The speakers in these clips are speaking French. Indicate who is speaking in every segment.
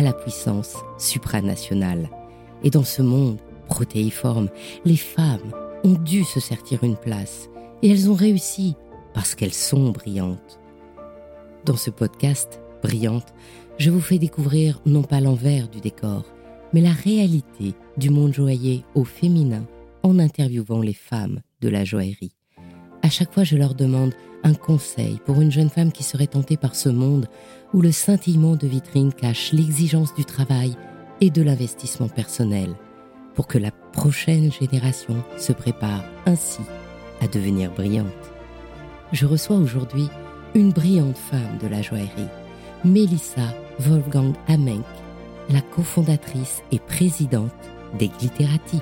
Speaker 1: à la puissance supranationale. Et dans ce monde protéiforme, les femmes ont dû se sertir une place, et elles ont réussi parce qu'elles sont brillantes. Dans ce podcast, Brillante, je vous fais découvrir non pas l'envers du décor, mais la réalité du monde joaillier au féminin en interviewant les femmes de la joaillerie. À chaque fois, je leur demande un conseil pour une jeune femme qui serait tentée par ce monde où le scintillement de vitrine cache l'exigence du travail et de l'investissement personnel, pour que la prochaine génération se prépare ainsi à devenir brillante. Je reçois aujourd'hui une brillante femme de la joaillerie, Melissa Wolfgang Amenk, la cofondatrice et présidente des Glitterati.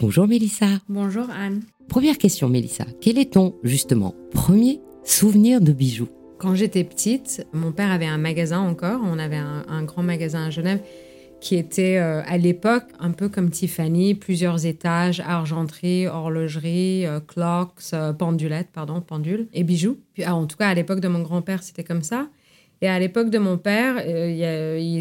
Speaker 1: Bonjour Mélissa.
Speaker 2: Bonjour Anne.
Speaker 1: Première question Mélissa, quel est ton justement premier souvenir de bijoux?
Speaker 2: Quand j'étais petite, mon père avait un magasin encore, on avait un, grand magasin à Genève qui était euh, à l'époque un peu comme Tiffany, plusieurs étages, argenterie, horlogerie, euh, clocks, euh, pendulettes, pardon, pendules et bijoux. Puis, ah, en tout cas, à l'époque de mon grand-père, c'était comme ça. Et à l'époque de mon père,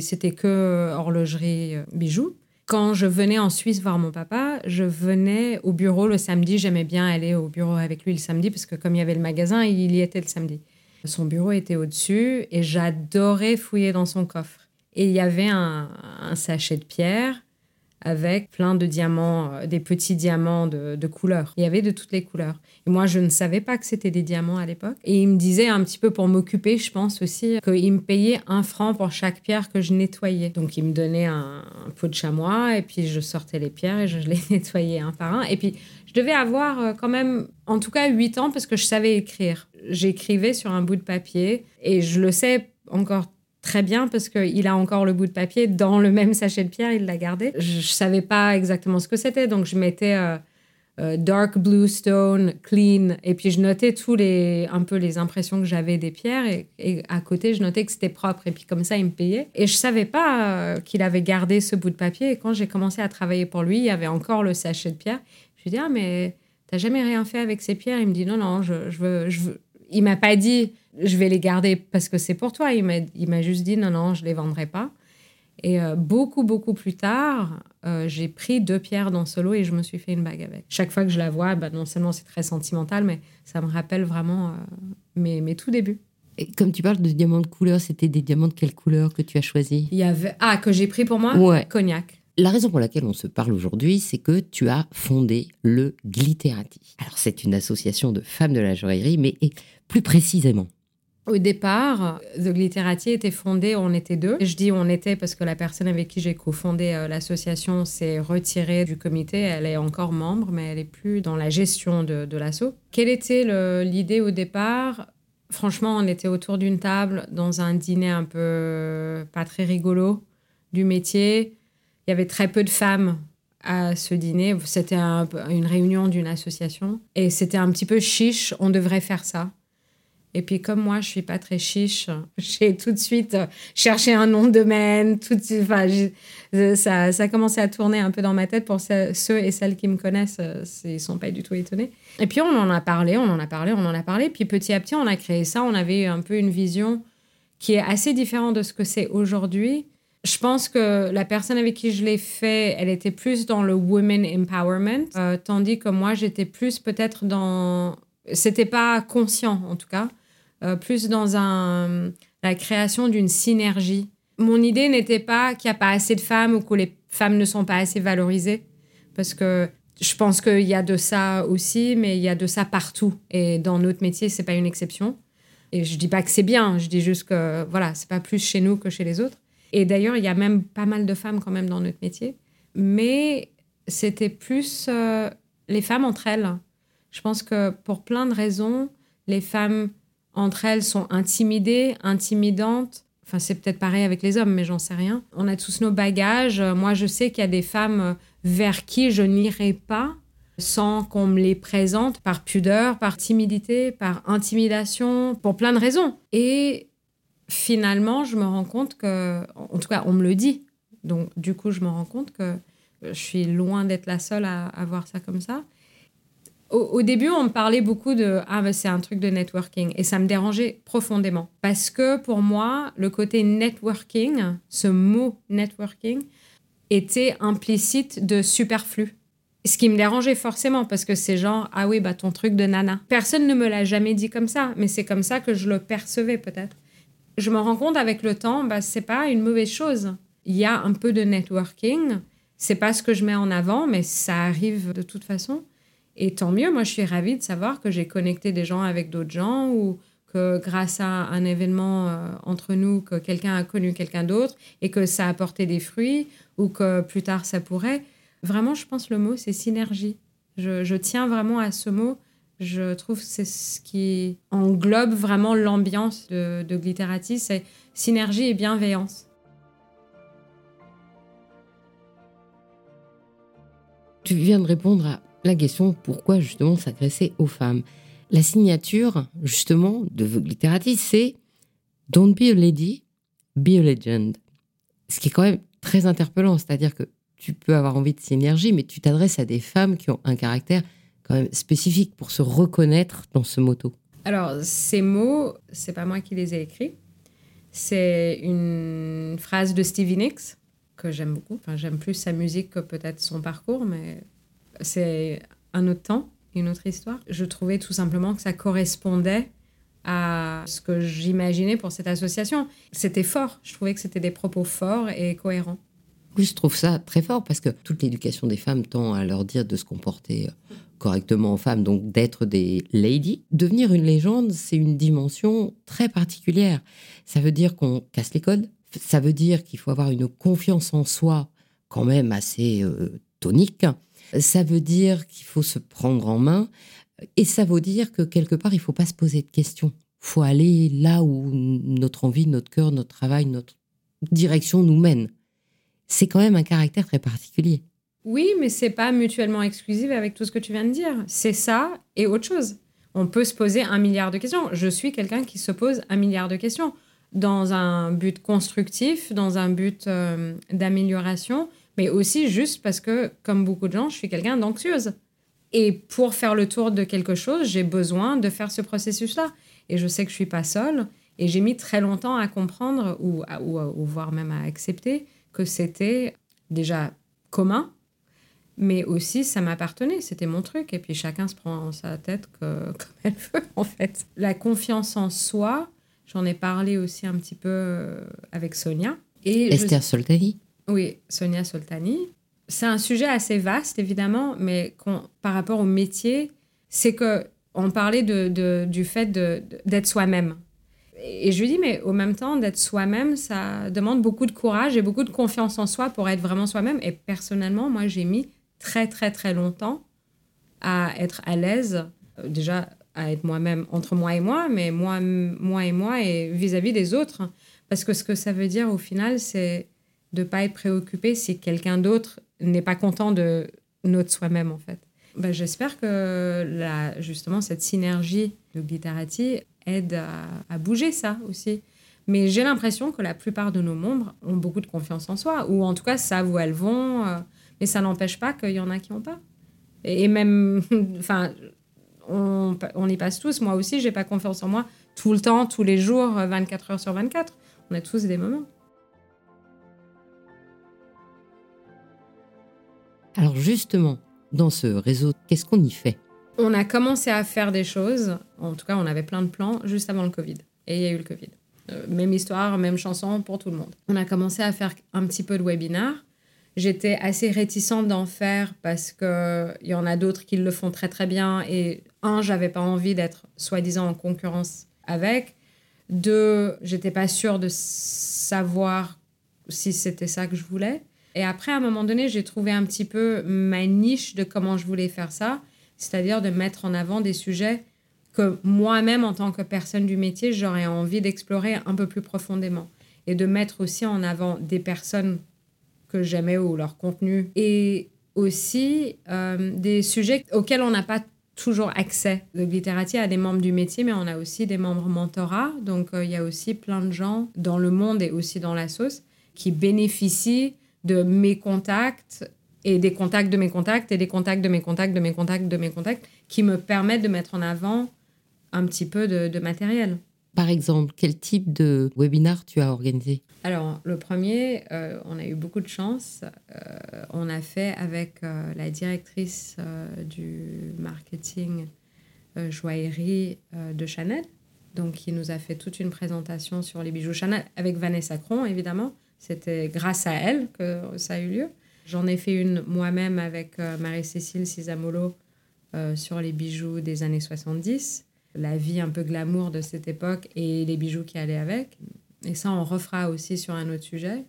Speaker 2: c'était que horlogerie, bijoux. Quand je venais en Suisse voir mon papa, je venais au bureau le samedi. J'aimais bien aller au bureau avec lui le samedi parce que comme il y avait le magasin, il y était le samedi. Son bureau était au-dessus et j'adorais fouiller dans son coffre. Et il y avait un, sachet de pierre avec plein de diamants, euh, des petits diamants de, de couleurs. Il y avait de toutes les couleurs. Et moi, je ne savais pas que c'était des diamants à l'époque. Et il me disait un petit peu pour m'occuper, je pense aussi, qu'il me payait un franc pour chaque pierre que je nettoyais. Donc, il me donnait un, pot de chamois et puis je sortais les pierres et je les nettoyais un par un. Et puis, je devais avoir euh, quand même, en tout cas, 8 ans parce que je savais écrire. J'écrivais sur un bout de papier et je le sais encore très bien parce qu'il a encore le bout de papier dans le même sachet de pierre, il l'a gardé. Je ne savais pas exactement ce que c'était, donc je mettais euh, euh, dark blue stone, clean, et puis je notais tous les, un peu les impressions que j'avais des pierres, et, à côté, je notais que c'était propre, et puis comme ça, il me payait. Et je savais pas euh, qu'il avait gardé ce bout de papier, et quand j'ai commencé à travailler pour lui, il y avait encore le sachet de pierre. Je lui dis, ah, mais t'as jamais rien fait avec ces pierres? Il me dit, non, non, je, je veux, je veux. Il m'a pas dit, je vais les garder parce que c'est pour toi. Il m'a juste dit non, non, je les vendrai pas. Et euh, beaucoup, beaucoup plus tard, euh, j'ai pris deux pierres dans ce lot et je me suis fait une bague avec. Chaque fois que je la vois, bah, non seulement c'est très sentimental, mais ça me rappelle vraiment euh, mes, mes, tout débuts.
Speaker 1: Et comme tu parles de diamants de couleur, c'était des diamants de quelle couleur que tu as choisi?
Speaker 2: Il y avait ah que j'ai pris pour moi?
Speaker 1: Ouais.
Speaker 2: cognac.
Speaker 1: La raison pour laquelle on se parle aujourd'hui, c'est que tu as fondé le Glitterati. Alors c'est une association de femmes de la joaillerie, mais plus précisément,
Speaker 2: au départ, The Glitterati était fondé, on était deux. Je dis on était parce que la personne avec qui j'ai cofondé euh, l'association s'est retirée du comité. Elle est encore membre, mais elle n'est plus dans la gestion de, de l'asso. Quelle était l'idée au départ? Franchement, on était autour d'une table dans un dîner un peu pas très rigolo du métier. Il y avait très peu de femmes à ce dîner. C'était une réunion d'une association. Et c'était un petit peu chiche, on devrait faire ça. Et puis comme moi, je suis pas très chiche, j'ai tout de suite cherché un nom de domaine. Tout enfin, ça, ça a commencé à tourner un peu dans ma tête pour ceux et celles qui me connaissent. Euh, ils sont pas du tout étonnés. Et puis on en a parlé, on en a parlé, on en a parlé. Puis petit à petit, on a créé ça. On avait un peu une vision qui est assez différente de ce que c'est aujourd'hui. Je pense que la personne avec qui je l'ai fait, elle était plus dans le women empowerment, euh, tandis que moi, j'étais plus peut-être dans... C'était pas conscient, en tout cas euh, plus dans un, la création d'une synergie. Mon idée n'était pas qu'il n'y a pas assez de femmes ou que les femmes ne sont pas assez valorisées, parce que je pense qu'il y a de ça aussi, mais il y a de ça partout. Et dans notre métier, c'est pas une exception. Et je dis pas que c'est bien, je dis juste que voilà, c'est pas plus chez nous que chez les autres. Et d'ailleurs, il y a même pas mal de femmes quand même dans notre métier. Mais c'était plus euh, les femmes entre elles. Je pense que pour plein de raisons, les femmes entre elles sont intimidées, intimidantes, Enfin, c'est peut-être pareil avec les hommes, mais j'en sais rien. On a tous nos bagages. Moi, je sais qu'il y a des femmes vers qui je n'irai pas sans qu'on me les présente par pudeur, par timidité, par intimidation, pour plein de raisons. Et finalement, je me rends compte que, en tout cas, on me le dit. Donc, du coup, je me rends compte que je suis loin d'être la seule à, à voir ça comme ça. Au, début, on me parlait beaucoup de Ah, ben, c'est un truc de networking. Et ça me dérangeait profondément. Parce que pour moi, le côté networking, ce mot networking, était implicite de superflu. Ce qui me dérangeait forcément parce que c'est genre ah oui bah ton truc de nana. Personne ne me l'a jamais dit comme ça, mais c'est comme ça que je le percevais peut-être. Je me rends compte avec le temps, bah c'est pas une mauvaise chose. Il y a un peu de networking, c'est pas ce que je mets en avant, mais ça arrive de toute façon. Et tant mieux, moi je suis ravie de savoir que j'ai connecté des gens avec d'autres gens ou que grâce à un événement euh, entre nous, que quelqu'un a connu quelqu'un d'autre et que ça a porté des fruits ou que plus tard ça pourrait. Vraiment, je pense le mot, c'est synergie. Je, tiens vraiment à ce mot. Je trouve que c'est ce qui englobe vraiment l'ambiance de Glitterati, c'est synergie et bienveillance.
Speaker 1: Tu viens de répondre à la question pourquoi justement s'adresser aux femmes? La signature justement de Glitterati, c'est Don't be a lady, be a legend. Ce qui est quand même très interpellant, c'est-à-dire que tu peux avoir envie de synergie, mais tu t'adresses à des femmes qui ont un caractère quand même spécifique pour se reconnaître dans ce motto.
Speaker 2: Alors, ces mots, c'est pas moi qui les ai écrits. C'est une phrase de Stevie Nicks que j'aime beaucoup. Enfin, j'aime plus sa musique que peut-être son parcours, mais c'est un autre temps, une autre histoire. Je trouvais tout simplement que ça correspondait à ce que j'imaginais pour cette association. C'était fort. Je trouvais que c'était des propos forts et cohérents.
Speaker 1: Oui, je trouve ça très fort parce que toute l'éducation des femmes tend à leur dire de se comporter euh, correctement en femmes, donc d'être des ladies. Devenir une légende, c'est une dimension très particulière. Ça veut dire qu'on casse les codes. Ça veut dire qu'il faut avoir une confiance en soi quand même assez euh, tonique. Ça veut dire qu'il faut se prendre en main. Et ça veut dire que quelque part, il faut pas se poser de questions. Il faut aller là où notre envie, notre cœur, notre travail, notre direction nous mène. C'est quand même un caractère très particulier.
Speaker 2: Oui, mais c'est pas mutuellement exclusif avec tout ce que tu viens de dire. C'est ça et autre chose. On peut se poser un milliard de questions. Je suis quelqu'un qui se pose un milliard de questions dans un but constructif, dans un but euh, d'amélioration, mais aussi juste parce que, comme beaucoup de gens, je suis quelqu'un d'anxieuse. Et pour faire le tour de quelque chose, j'ai besoin de faire ce processus-là. Et je sais que je suis pas seule. Et j'ai mis très longtemps à comprendre, ou, ou, ou voire même à accepter, que c'était déjà commun, mais aussi ça m'appartenait, c'était mon truc. Et puis chacun se prend sa tête comme elle veut, en fait. La confiance en soi, j'en ai parlé aussi un petit peu euh, avec Sonia.
Speaker 1: Et Esther Soltani
Speaker 2: Oui, Sonia Soltani c'est un sujet assez vaste, évidemment, mais par rapport au métier, c'est que on parlait de, du fait d'être soi-même. Et je lui dis, mais au même temps, d'être soi-même, ça demande beaucoup de courage et beaucoup de confiance en soi pour être vraiment soi-même. Et personnellement, moi, j'ai mis très, très, très longtemps à être à l'aise, euh, déjà à être moi-même entre moi et moi, mais moi, moi et moi et vis-à-vis -vis des autres. Parce que ce que ça veut dire au final, c'est de ne pas être préoccupé si quelqu'un d'autre n'est pas content de notre soi-même, en fait. Ben, J'espère que justement cette synergie de Glitterati aide à, bouger ça aussi. Mais j'ai l'impression que la plupart de nos membres ont beaucoup de confiance en soi, ou en tout cas savent où elles vont, euh, mais ça n'empêche pas qu'il y en a qui n'ont pas. Et, même, enfin, on, on, y passe tous. Moi aussi, j'ai pas confiance en moi tout le temps, tous les jours, 24 heures sur 24. On a tous des moments.
Speaker 1: Alors justement, dans ce réseau, qu'est-ce qu'on y fait?
Speaker 2: On a commencé à faire des choses, en tout cas on avait plein de plans juste avant le Covid. Et il y a eu le Covid. Euh, même histoire, même chanson pour tout le monde. On a commencé à faire un petit peu de webinaire. J'étais assez réticente d'en faire parce qu'il y en a d'autres qui le font très très bien. Et un, j'avais pas envie d'être soi-disant en concurrence avec. Deux, j'étais pas sûre de savoir si c'était ça que je voulais. Et après, à un moment donné, j'ai trouvé un petit peu ma niche de comment je voulais faire ça, c'est-à-dire de mettre en avant des sujets que moi-même, en tant que personne du métier, j'aurais envie d'explorer un peu plus profondément. et de mettre aussi en avant des personnes que j'aimais ou leur contenu et aussi euh, des sujets auxquels on n'a pas toujours accès. Le Glitterati a des membres du métier, mais on a aussi des membres mentorat. Donc, euh, il y a aussi plein de gens dans le monde et aussi dans la sauce qui bénéficient de mes contacts et des contacts de mes contacts et des contacts de mes contacts de mes contacts de mes contacts qui me permettent de mettre en avant un petit peu de matériel.
Speaker 1: Par exemple, quel type de webinar tu as organisé?
Speaker 2: Alors, le premier, euh, on a eu beaucoup de chance. Euh, on a fait avec euh, la directrice du marketing joaillerie de Chanel, donc qui nous a fait toute une présentation sur les bijoux Chanel avec Vanessa Cron, évidemment. C'était grâce à elle que ça a eu lieu. J'en ai fait une moi-même avec Marie-Cécile Cisamolo sur les bijoux des années 70 la vie un peu glamour de cette époque et les bijoux qui allaient avec. Et ça, on refera aussi sur un autre sujet.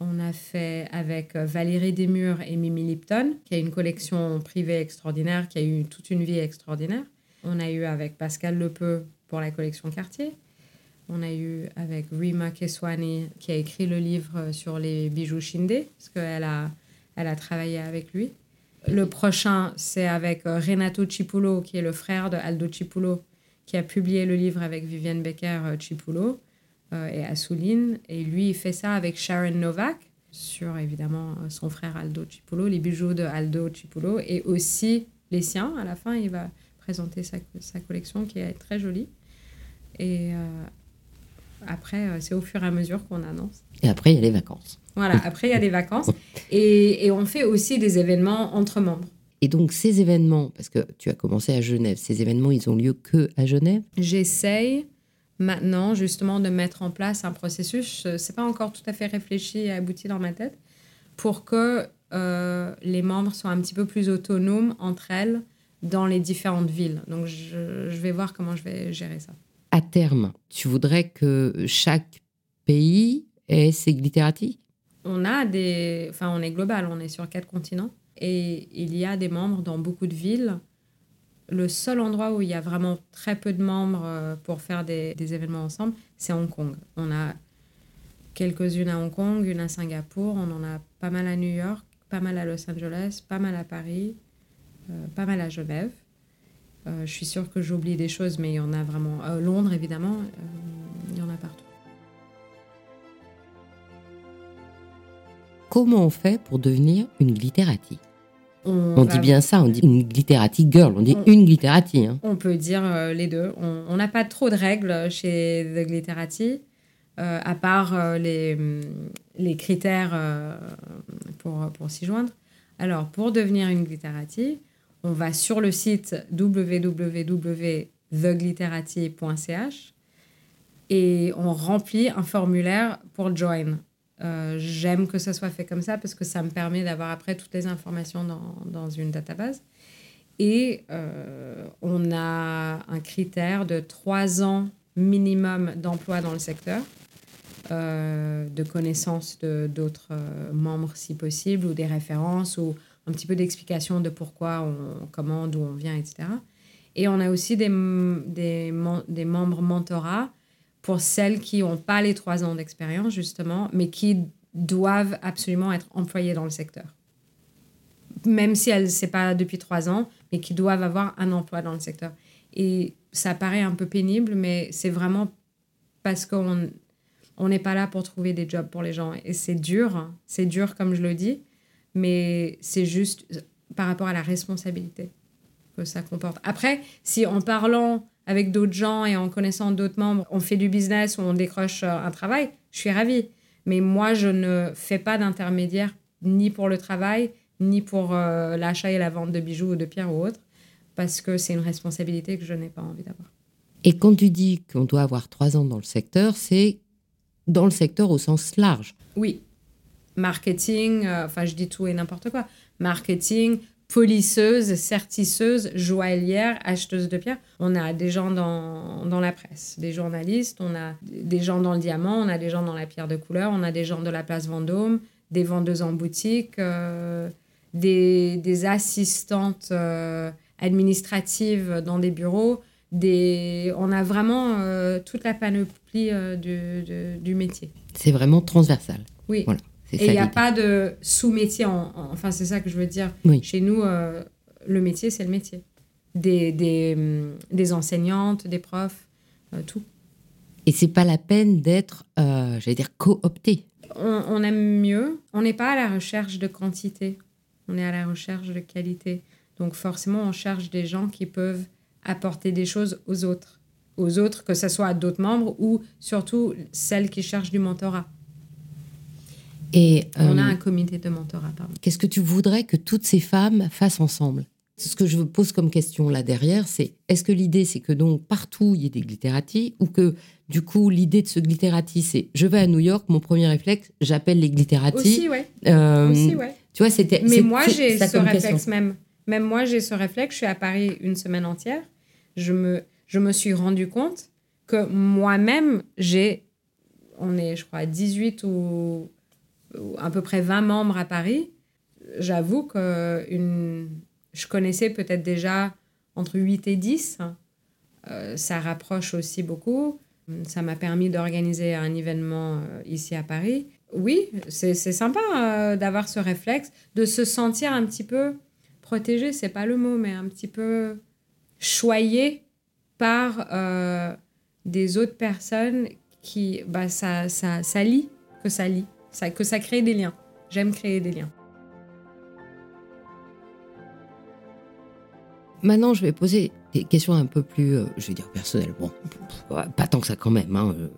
Speaker 2: On a fait avec Valérie Desmurs et Mimi Lipton, qui a une collection privée extraordinaire, qui a eu toute une vie extraordinaire. On a eu avec Pascal Lepeu pour la collection Cartier. On a eu avec Rima Keswani, qui a écrit le livre sur les bijoux Shinde, parce qu'elle a, elle a travaillé avec lui. Le prochain, c'est avec euh, Renato Cipulo, qui est le frère de Aldo Cipulo, qui a publié le livre avec Vivienne Becker euh, Cipulo euh, et Assouline. Et lui, il fait ça avec Sharon Novak, sur évidemment son frère Aldo Cipulo, les bijoux de Aldo Cipulo, et aussi les siens. À la fin, il va présenter sa, collection qui est très jolie. Et après, c'est au fur et à mesure qu'on annonce.
Speaker 1: Et après, il y a les vacances.
Speaker 2: Voilà, après, il y a des vacances. Et, on fait aussi des événements entre membres.
Speaker 1: Et donc, ces événements, parce que tu as commencé à Genève, ces événements, ils ont lieu que à Genève?
Speaker 2: J'essaye maintenant, justement, de mettre en place un processus. C'est pas encore tout à fait réfléchi et abouti dans ma tête pour que euh, les membres soient un petit peu plus autonomes entre elles dans les différentes villes. Donc, je, je vais voir comment je vais gérer ça.
Speaker 1: À terme, tu voudrais que chaque pays ait ses glitterati?
Speaker 2: On a des. Enfin, on est global, on est sur quatre continents. Et il y a des membres dans beaucoup de villes. Le seul endroit où il y a vraiment très peu de membres euh, pour faire des, événements ensemble, c'est Hong Kong. On a quelques-unes à Hong Kong, une à Singapour, on en a pas mal à New York, pas mal à Los Angeles, pas mal à Paris, euh, pas mal à Genève. Euh, je suis sûre que j'oublie des choses, mais il y en a vraiment. Londres, évidemment, il y en a partout.
Speaker 1: comment on fait pour devenir une glitterati? On, dit bien ça, on dit une glitterati girl, on dit une glitterati. Hein.
Speaker 2: On peut dire euh, les deux. On n'a pas trop de règles chez The Glitterati, euh, à part euh, les, les, critères pour, pour s'y joindre. Alors, pour devenir une glitterati, on va sur le site www.theglitterati.ch et on remplit un formulaire pour join. Euh, j'aime que ça soit fait comme ça parce que ça me permet d'avoir après toutes les informations dans, dans une database. Et euh, on a un critère de trois ans minimum d'emploi dans le secteur, euh, de connaissance d'autres membres si possible, ou des références, ou un petit peu d'explication de pourquoi on commande, d'où on vient, etc. Et on a aussi des, des, membres mentorat pour celles qui n'ont pas les trois ans d'expérience, justement, mais qui doivent absolument être employées dans le secteur. Même si elles, c'est pas depuis trois ans, mais qui doivent avoir un emploi dans le secteur. Et ça paraît un peu pénible, mais c'est vraiment parce qu'on on n'est pas là pour trouver des jobs pour les gens. Et c'est dur, c'est dur comme je le dis, mais c'est juste par rapport à la responsabilité que ça comporte. Après, si en parlant avec d'autres gens et en connaissant d'autres membres, on fait du business ou on décroche euh, un travail, je suis ravie. Mais moi, je ne fais pas d'intermédiaire ni pour le travail, ni pour euh, l'achat et la vente de bijoux ou de pierres ou autres, parce que c'est une responsabilité que je n'ai pas envie d'avoir.
Speaker 1: Et quand tu dis qu'on doit avoir trois ans dans le secteur, c'est dans le secteur au sens large.
Speaker 2: Oui. Marketing, euh, enfin je dis tout et n'importe quoi. Marketing, polisseuse, certisseuse, joaillière, acheteuse de pierres. On a des gens dans, dans, la presse, des journalistes, on a des gens dans le diamant, on a des gens dans la pierre de couleur, on a des gens de la place Vendôme, des vendeuses en boutique, euh, des, des, assistantes euh, administratives dans des bureaux, des... On a vraiment toute la panoplie du, du, métier.
Speaker 1: C'est vraiment transversal.
Speaker 2: Oui.
Speaker 1: Voilà,
Speaker 2: Et il n'y a pas de sous-métier. Enfin, c'est ça que je veux dire. Chez nous, le métier, c'est le métier. Des, des, hum, des enseignantes, des profs, tout.
Speaker 1: Et c'est pas la peine d'être, euh, j'allais dire, coopté.
Speaker 2: On, on, aime mieux. On n'est pas à la recherche de quantité. On est à la recherche de qualité. Donc forcément, on cherche des gens qui peuvent apporter des choses aux autres. Aux autres, que ce soit à d'autres membres ou surtout celles qui cherchent du mentorat. Et, on a euh, un comité de mentorat, pardon.
Speaker 1: Qu'est-ce que tu voudrais que toutes ces femmes fassent ensemble? Ce que je pose comme question là derrière, c'est est-ce que l'idée c'est que donc partout il y ait des glitterati ou que du coup l'idée de ce glitterati c'est je vais à New York, mon premier réflexe, j'appelle les glitterati.
Speaker 2: Aussi ouais. Euh, Aussi ouais.
Speaker 1: Tu vois c'était.
Speaker 2: Mais moi j'ai ce réflexe même. Même moi j'ai ce réflexe. Je suis à Paris une semaine entière. Je me je me suis rendu compte que moi-même j'ai on est je crois 18 ou, ou à peu près 20 membres à Paris. J'avoue que une je connaissais peut-être déjà entre 8 et 10. Euh, ça rapproche aussi beaucoup. Ça m'a permis d'organiser un événement euh, ici à Paris. Oui, c'est sympa euh, d'avoir ce réflexe, de se sentir un petit peu protégé, c'est pas le mot, mais un petit peu choyé par des autres personnes qui, bah, ça, ça, ça que ça lie, ça, que ça crée des liens. J'aime créer des liens.
Speaker 1: Maintenant, je vais poser des questions un peu plus, euh, je vais dire personnelles. Bon, pas tant que ça quand même. Hein, euh,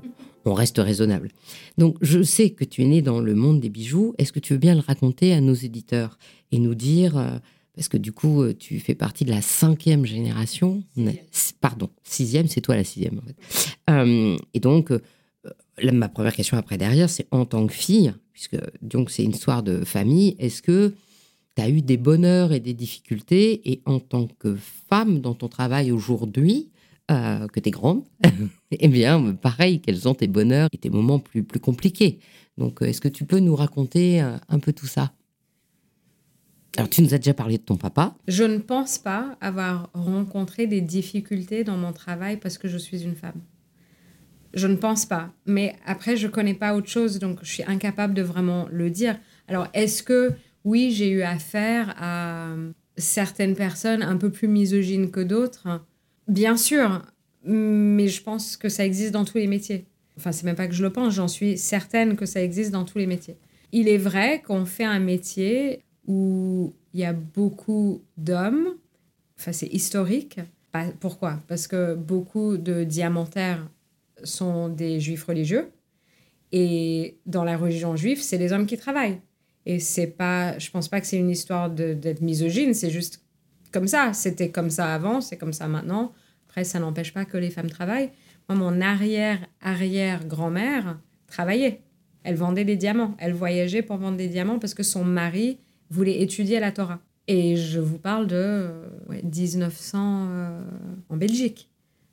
Speaker 1: on reste raisonnable. Donc, je sais que tu es né dans le monde des bijoux. Est-ce que tu veux bien le raconter à nos éditeurs et nous dire, euh, parce que du coup, tu fais partie de la cinquième génération. Pardon, sixième, c'est toi la sixième. En fait. et donc, ma première question après derrière, c'est en tant que fille, puisque donc c'est une histoire de famille. Est-ce que tu as eu des bonheurs et des difficultés, et en tant que femme dans ton travail aujourd'hui, euh, que tu es grande, eh bien, pareil, quels sont tes bonheurs et tes moments plus, plus compliqués? Donc, euh, est-ce que tu peux nous raconter euh, un peu tout ça? Alors, tu nous as déjà parlé de ton papa.
Speaker 2: Je ne pense pas avoir rencontré des difficultés dans mon travail parce que je suis une femme. Je ne pense pas. Mais après, je connais pas autre chose, donc je suis incapable de vraiment le dire. Alors, est-ce que oui, j'ai eu affaire à certaines personnes un peu plus misogynes que d'autres? Bien sûr, mais je pense que ça existe dans tous les métiers. Enfin, c'est même pas que je le pense, j'en suis certaine que ça existe dans tous les métiers. Il est vrai qu'on fait un métier où il y a beaucoup d'hommes. Enfin, c'est historique. Pourquoi? Parce que beaucoup de diamantaires sont des juifs religieux. Et dans la religion juive, c'est les hommes qui travaillent. Et c'est pas, je pense pas que c'est une histoire d'être misogyne, c'est juste comme ça. C'était comme ça avant, c'est comme ça maintenant. Après, ça n'empêche pas que les femmes travaillent. Moi, mon arrière-arrière-grand-mère travaillait. Elle vendait des diamants. Elle voyageait pour vendre des diamants parce que son mari voulait étudier la Torah. Et je vous parle de 1900 euh, en Belgique.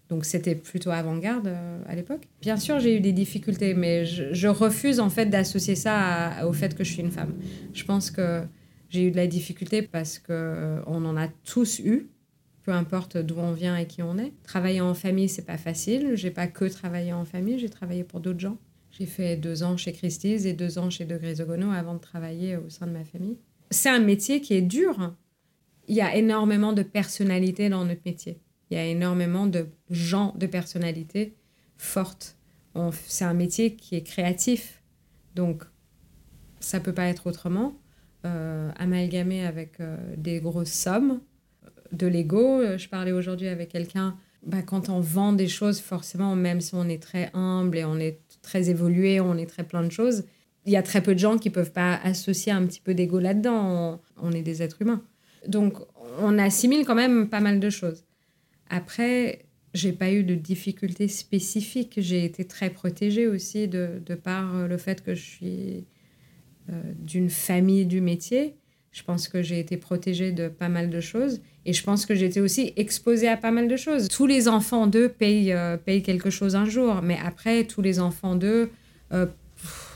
Speaker 2: Donc c'était plutôt avant-garde euh, à l'époque. Bien sûr, j'ai eu des difficultés, mais je, refuse en fait d'associer ça au fait que je suis une femme. Je pense que j'ai eu de la difficulté parce que euh, on en a tous eu, peu importe d'où on vient et qui on est. Travailler en famille, c'est pas facile. J'ai pas que travaillé en famille, j'ai travaillé pour d'autres gens. J'ai fait deux ans chez Christie's et deux ans chez De Grisogono avant de travailler au sein de ma famille. C'est un métier qui est dur. Il y a énormément de personnalité dans notre métier il y a énormément de gens, de personnalités fortes. C'est un métier qui est créatif. Donc, ça peut pas être autrement. Euh, amalgamé avec euh, des grosses sommes, de l'ego. Euh, je parlais aujourd'hui avec quelqu'un. Bah, quand on vend des choses, forcément, même si on est très humble et on est très évolué, on est très plein de choses, il y a très peu de gens qui peuvent pas associer un petit peu d'ego là-dedans. On est des êtres humains. Donc, on assimile quand même pas mal de choses. Après, j'ai pas eu de difficultés spécifiques. J'ai été très protégée aussi de, de par le fait que je suis euh, d'une famille du métier. Je pense que j'ai été protégée de pas mal de choses et je pense que j'étais aussi exposée à pas mal de choses. Tous les enfants d'eux payent, euh, payent quelque chose un jour, mais après, tous les enfants d'eux, euh,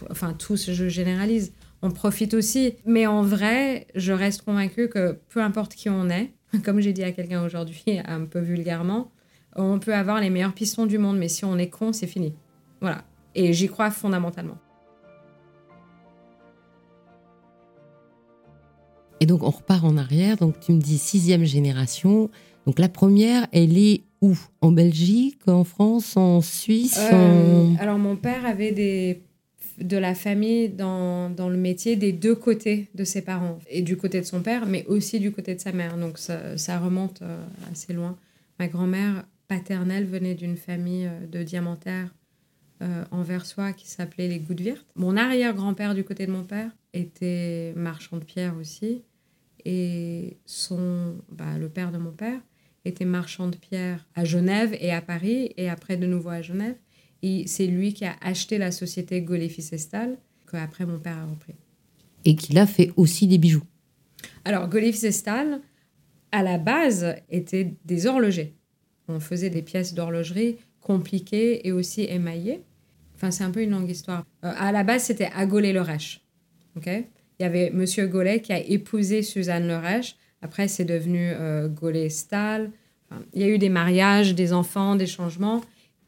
Speaker 2: enfin tous, je généralise, on profite aussi. Mais en vrai, je reste convaincue que peu importe qui on est, comme j'ai dit à quelqu'un aujourd'hui, un peu vulgairement, On peut avoir les meilleurs pistons du monde, mais si on est con, c'est fini. Voilà. Et j'y crois fondamentalement.
Speaker 1: Et donc, on repart en arrière. Donc, tu me dis sixième génération. Donc, la première, elle est où? En Belgique, en France, en Suisse
Speaker 2: euh, Alors, mon père avait des, de la famille dans, dans, le métier des deux côtés de ses parents. Et du côté de son père, mais aussi du côté de sa mère. Donc, ça, ça remonte euh, assez loin. Ma grand-mère paternelle venait d'une famille euh, de diamantaires en Versoix qui s'appelait les Goudvirtes. Mon arrière-grand-père du côté de mon père était marchand de pierre aussi et son, bah, le père de mon père était marchand de pierre à Genève et à Paris, et après de nouveau à Genève. Et c'est lui qui a acheté la société Gaulet Fils Estal, qu'après mon père a repris.
Speaker 1: Et qui a fait aussi des bijoux.
Speaker 2: Alors, Gaulet Fils Estal, à la base, était des horlogers. On faisait des pièces d'horlogerie compliquées et aussi émaillées. Enfin, c'est un peu une longue histoire. Euh, à la base, c'était à Gaulet-le-Rech. OK? Il y avait Monsieur Gaulet qui a épousé Suzanne Lerèche. Après, c'est devenu euh, Gaulet-Stahl. il y a eu des mariages, des enfants, des changements.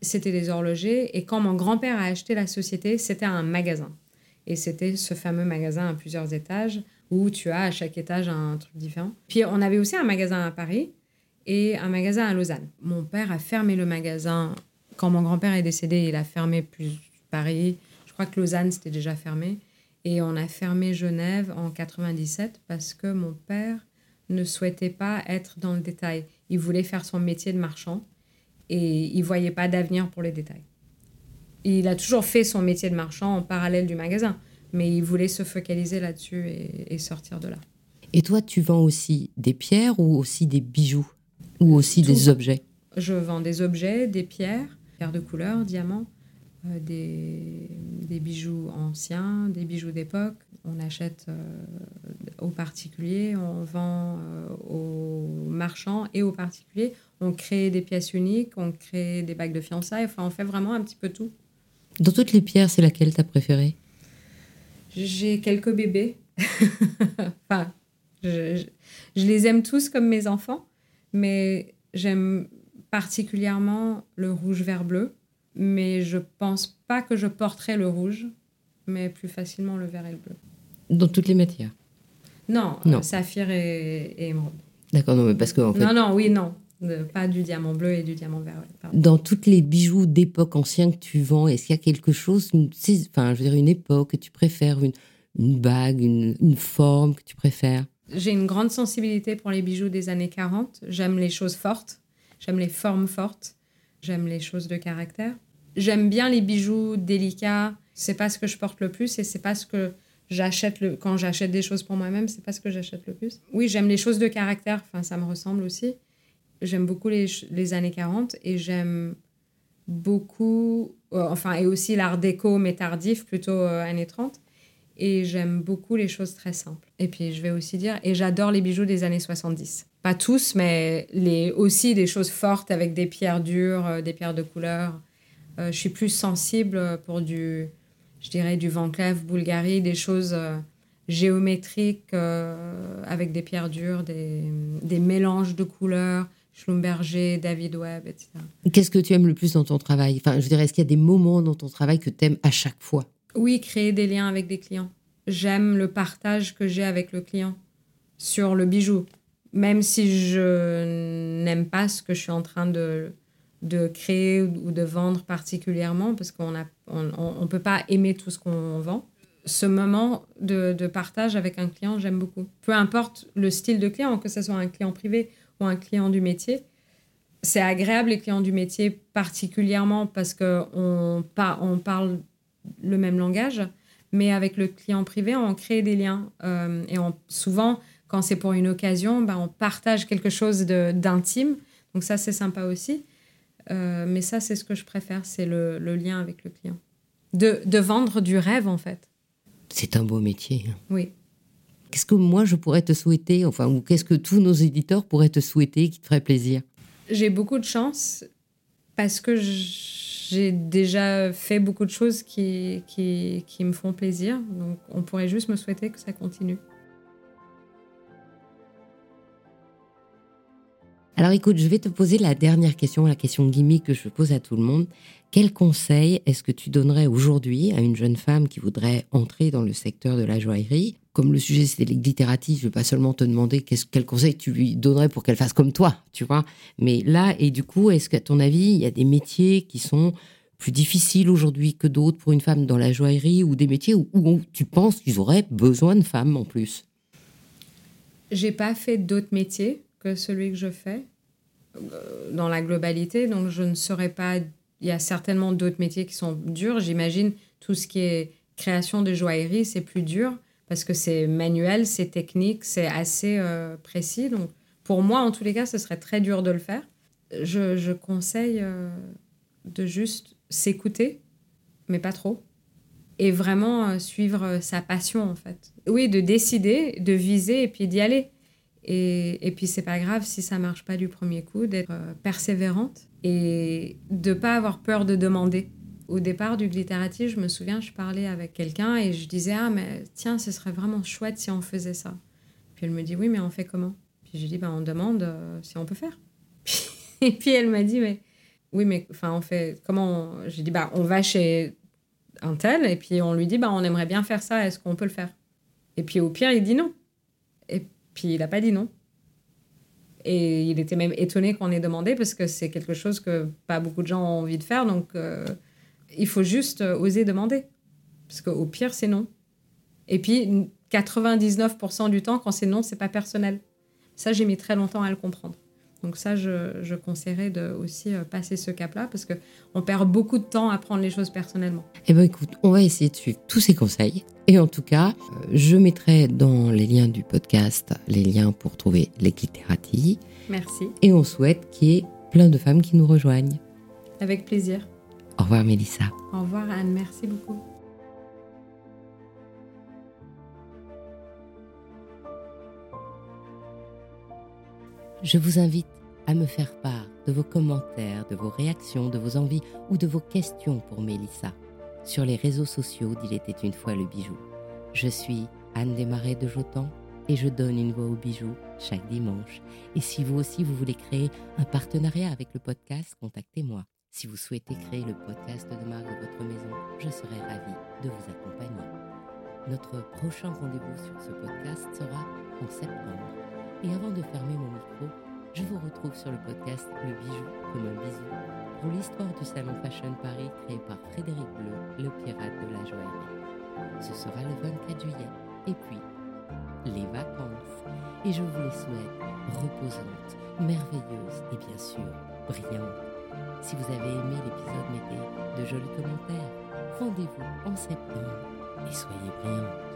Speaker 2: C'était des horlogers. Et quand mon grand-père a acheté la société, c'était un magasin. Et c'était ce fameux magasin à plusieurs étages où tu as à chaque étage un truc différent. Puis on avait aussi un magasin à Paris et un magasin à Lausanne. Mon père a fermé le magasin. Quand mon grand-père est décédé, il a fermé plus Paris. Je crois que Lausanne, c'était déjà fermé. Et on a fermé Genève en 97 parce que mon père ne souhaitait pas être dans le détail. Il voulait faire son métier de marchand et il voyait pas d'avenir pour les détails. Il a toujours fait son métier de marchand en parallèle du magasin, mais il voulait se focaliser là-dessus et, sortir de là.
Speaker 1: Et toi, tu vends aussi des pierres ou aussi des bijoux ou aussi des objets?
Speaker 2: Je vends des objets, des pierres, pierres de couleur, diamants, euh, des, bijoux anciens, des bijoux d'époque. On achète euh, aux particuliers, on vend euh, aux marchands et aux particuliers. On crée des pièces uniques, on crée des bagues de fiançailles. Enfin, on fait vraiment un petit peu tout.
Speaker 1: Dans toutes les pierres, c'est laquelle t'as préférée?
Speaker 2: J'ai quelques bébés. enfin, je, je les aime tous comme mes enfants, mais j'aime particulièrement le rouge vert bleu mais je pense pas que je porterais le rouge, mais plus facilement le vert et le bleu.
Speaker 1: Dans toutes les matières
Speaker 2: Non, non. Euh, saphir et, émeraude.
Speaker 1: D'accord, non, mais parce que en fait...
Speaker 2: Non, non, oui, non. pas du diamant bleu et du diamant vert.
Speaker 1: Dans toutes les bijoux d'époque ancienne que tu vends, est-ce qu'il y a quelque chose, une, enfin, je veux dire, une époque que tu préfères, une, une bague, une, une forme que tu préfères?
Speaker 2: J'ai une grande sensibilité pour les bijoux des années 40. J'aime les choses fortes, j'aime les formes fortes. J'aime les choses de caractère. J'aime bien les bijoux délicats. C'est pas ce que je porte le plus et c'est pas ce que j'achète le... quand j'achète des choses pour moi-même. C'est pas ce que j'achète le plus. Oui, j'aime les choses de caractère. Enfin, ça me ressemble aussi. J'aime beaucoup les, années 40 et j'aime beaucoup, euh, enfin, et aussi l'art déco, mais tardif, plutôt euh, années 30. Et j'aime beaucoup les choses très simples. Et puis, je vais aussi dire, et j'adore les bijoux des années 70 pas tous, mais les, aussi des choses fortes avec des pierres dures, euh, des pierres de couleur. Euh, je suis plus sensible pour du, je dirais, du Van Cleef, Bulgarie, des choses euh, géométriques avec des pierres dures, des, des mélanges de couleurs. Schlumberger, David Webb, etc.
Speaker 1: Qu'est-ce que tu aimes le plus dans ton travail? Enfin, je dirais, est-ce qu'il y a des moments dans ton travail que tu aimes à chaque fois?
Speaker 2: Oui, créer des liens avec des clients. J'aime le partage que j'ai avec le client sur le bijou même si je n'aime pas ce que je suis en train de, de créer ou de vendre particulièrement, parce qu'on ne peut pas aimer tout ce qu'on vend. Ce moment de, de, partage avec un client, j'aime beaucoup. Peu importe le style de client, que ce soit un client privé ou un client du métier, c'est agréable les clients du métier particulièrement parce qu'on on parle le même langage, mais avec le client privé, on crée des liens. Euh, et on, souvent, quand c'est pour une occasion, ben, on partage quelque chose d'intime. Donc ça, c'est sympa aussi. Euh, mais ça, c'est ce que je préfère, c'est le, lien avec le client. De, de, vendre du rêve, en fait.
Speaker 1: C'est un beau métier. Hein.
Speaker 2: Oui.
Speaker 1: Qu'est-ce que moi, je pourrais te souhaiter, enfin, ou qu'est-ce que tous nos éditeurs pourraient te souhaiter qui te ferait plaisir?
Speaker 2: J'ai beaucoup de chance parce que j'ai déjà fait beaucoup de choses qui, qui, qui me font plaisir. Donc, on pourrait juste me souhaiter que ça continue.
Speaker 1: Alors écoute, je vais te poser la dernière question, la question gimmick que je pose à tout le monde. Quel conseil est-ce que tu donnerais aujourd'hui à une jeune femme qui voudrait entrer dans le secteur de la joaillerie? Comme le sujet c'était les glittératifs, je vais pas seulement te demander quel conseil tu lui donnerais pour qu'elle fasse comme toi, tu vois. Mais là, et du coup, est-ce qu'à ton avis, il y a des métiers qui sont plus difficiles aujourd'hui que d'autres pour une femme dans la joaillerie ou des métiers où, où tu penses qu'ils auraient besoin de femmes en plus?
Speaker 2: J'ai pas fait d'autres métiers que celui que je fais euh, dans la globalité. Donc, je ne saurais pas. Il y a certainement d'autres métiers qui sont durs. J'imagine tout ce qui est création de joaillerie, c'est plus dur parce que c'est manuel, c'est technique, c'est assez euh, précis. Donc, pour moi, en tous les cas, ce serait très dur de le faire. Je, je conseille euh, de juste s'écouter, mais pas trop. Et vraiment suivre sa passion, en fait. Oui, de décider, de viser et puis d'y aller. Et, et puis, c'est pas grave si ça marche pas du premier coup, d'être euh, persévérante et de pas avoir peur de demander. Au départ du glittératif, je me souviens, je parlais avec quelqu'un et je disais Ah, mais tiens, ce serait vraiment chouette si on faisait ça. Puis elle me dit Oui, mais on fait comment? Puis j'ai dit bah, On demande euh, si on peut faire. et puis elle m'a dit Mais oui, mais enfin, on fait comment? J'ai dit Bah, on va chez un tel et puis on lui dit Bah, on aimerait bien faire ça, est-ce qu'on peut le faire? Et puis au pire, il dit non. Puis il n'a pas dit non. Et il était même étonné qu'on ait demandé parce que c'est quelque chose que pas beaucoup de gens ont envie de faire. Donc euh, il faut juste oser demander. Parce qu'au pire, c'est non. Et puis 99% du temps, quand c'est non, c'est pas personnel. Ça, j'ai mis très longtemps à le comprendre. Donc ça, je, je conseillerais de aussi euh, passer ce cap-là parce que on perd beaucoup de temps à prendre les choses personnellement.
Speaker 1: Eh ben écoute, on va essayer de suivre tous ces conseils. Et en tout cas, euh, je mettrai dans les liens du podcast les liens pour trouver les Glitterati.
Speaker 2: Merci.
Speaker 1: Et on souhaite qu'il y ait plein de femmes qui nous rejoignent.
Speaker 2: Avec plaisir.
Speaker 1: Au revoir Mélissa.
Speaker 2: Au revoir Anne, merci beaucoup.
Speaker 1: Je vous invite à me faire part de vos commentaires, de vos réactions, de vos envies ou de vos questions pour Mélissa sur les réseaux sociaux d'Il était une fois le bijou. Je suis Anne Desmarais de Jotan et je donne une voix au bijou chaque dimanche. Et si vous aussi vous voulez créer un partenariat avec le podcast, contactez-moi. Si vous souhaitez créer le podcast de marque de votre maison, je serai ravie de vous accompagner. Notre prochain rendez-vous sur ce podcast sera en septembre. Et avant de fermer mon micro, je vous retrouve sur le podcast Le bijou comme un bisou pour l'histoire du salon Fashion Paris créé par Frédéric Bleu, le pirate de la joaillerie. Ce sera le 24 juillet. Et puis, les vacances. Et je vous les souhaite reposantes, merveilleuses et bien sûr brillantes. Si vous avez aimé l'épisode, mettez de jolis commentaires. Rendez-vous en septembre et soyez brillants.